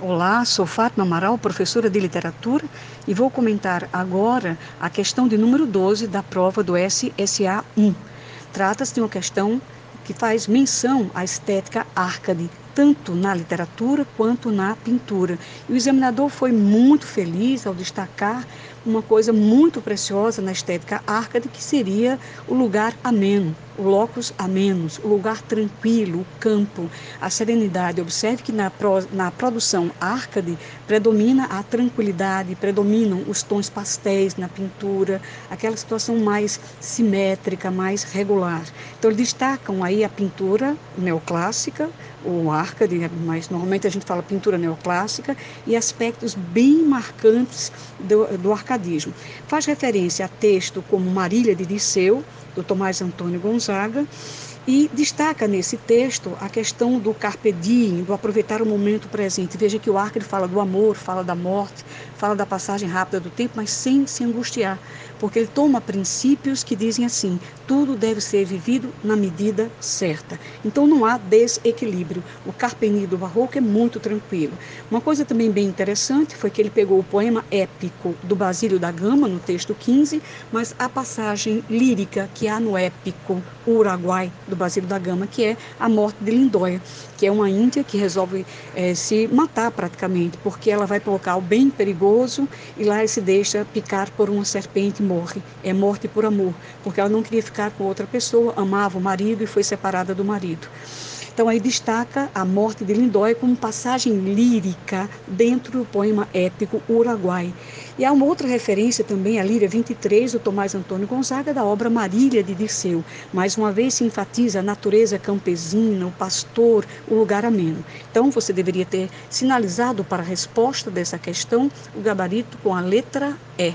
Olá, sou Fátima Amaral, professora de literatura, e vou comentar agora a questão de número 12 da prova do SSA 1. Trata-se de uma questão que faz menção à estética arcade, tanto na literatura quanto na pintura. E o examinador foi muito feliz ao destacar uma coisa muito preciosa na estética arcade, que seria o lugar ameno, o locus amenos, o lugar tranquilo, o campo, a serenidade. Observe que na, pro, na produção arcade predomina a tranquilidade, predominam os tons pastéis na pintura, aquela situação mais simétrica, mais regular. Então, destacam aí a pintura neoclássica, o arcade, mas normalmente a gente fala pintura neoclássica, e aspectos bem marcantes do, do arcadismo. Faz referência a texto como Marília de Disseu, do Tomás Antônio Gonzaga, e destaca nesse texto a questão do carpe diem, do aproveitar o momento presente. Veja que o Arca fala do amor, fala da morte, fala da passagem rápida do tempo, mas sem se angustiar, porque ele toma princípios que dizem assim: tudo deve ser vivido na medida certa. Então não há desequilíbrio. O carpe diem do barroco é muito tranquilo. Uma coisa também bem interessante foi que ele pegou o poema épico do Basílio da Gama, no texto 15, mas a passagem lírica que há no épico Uruguai do Basílio da Gama, que é a morte de Lindóia, que é uma índia que resolve é, se matar praticamente, porque ela vai para um local bem perigoso e lá se deixa picar por uma serpente e morre. É morte por amor, porque ela não queria ficar com outra pessoa, amava o marido e foi separada do marido. Então aí destaca a morte de Lindóia como passagem lírica dentro do poema épico Uruguai. E há uma outra referência também, a Líria 23, do Tomás Antônio Gonzaga, da obra Marília de Dirceu. Mais uma vez se enfatiza a natureza campesina, o pastor, o lugar ameno. Então você deveria ter sinalizado para a resposta dessa questão o gabarito com a letra E.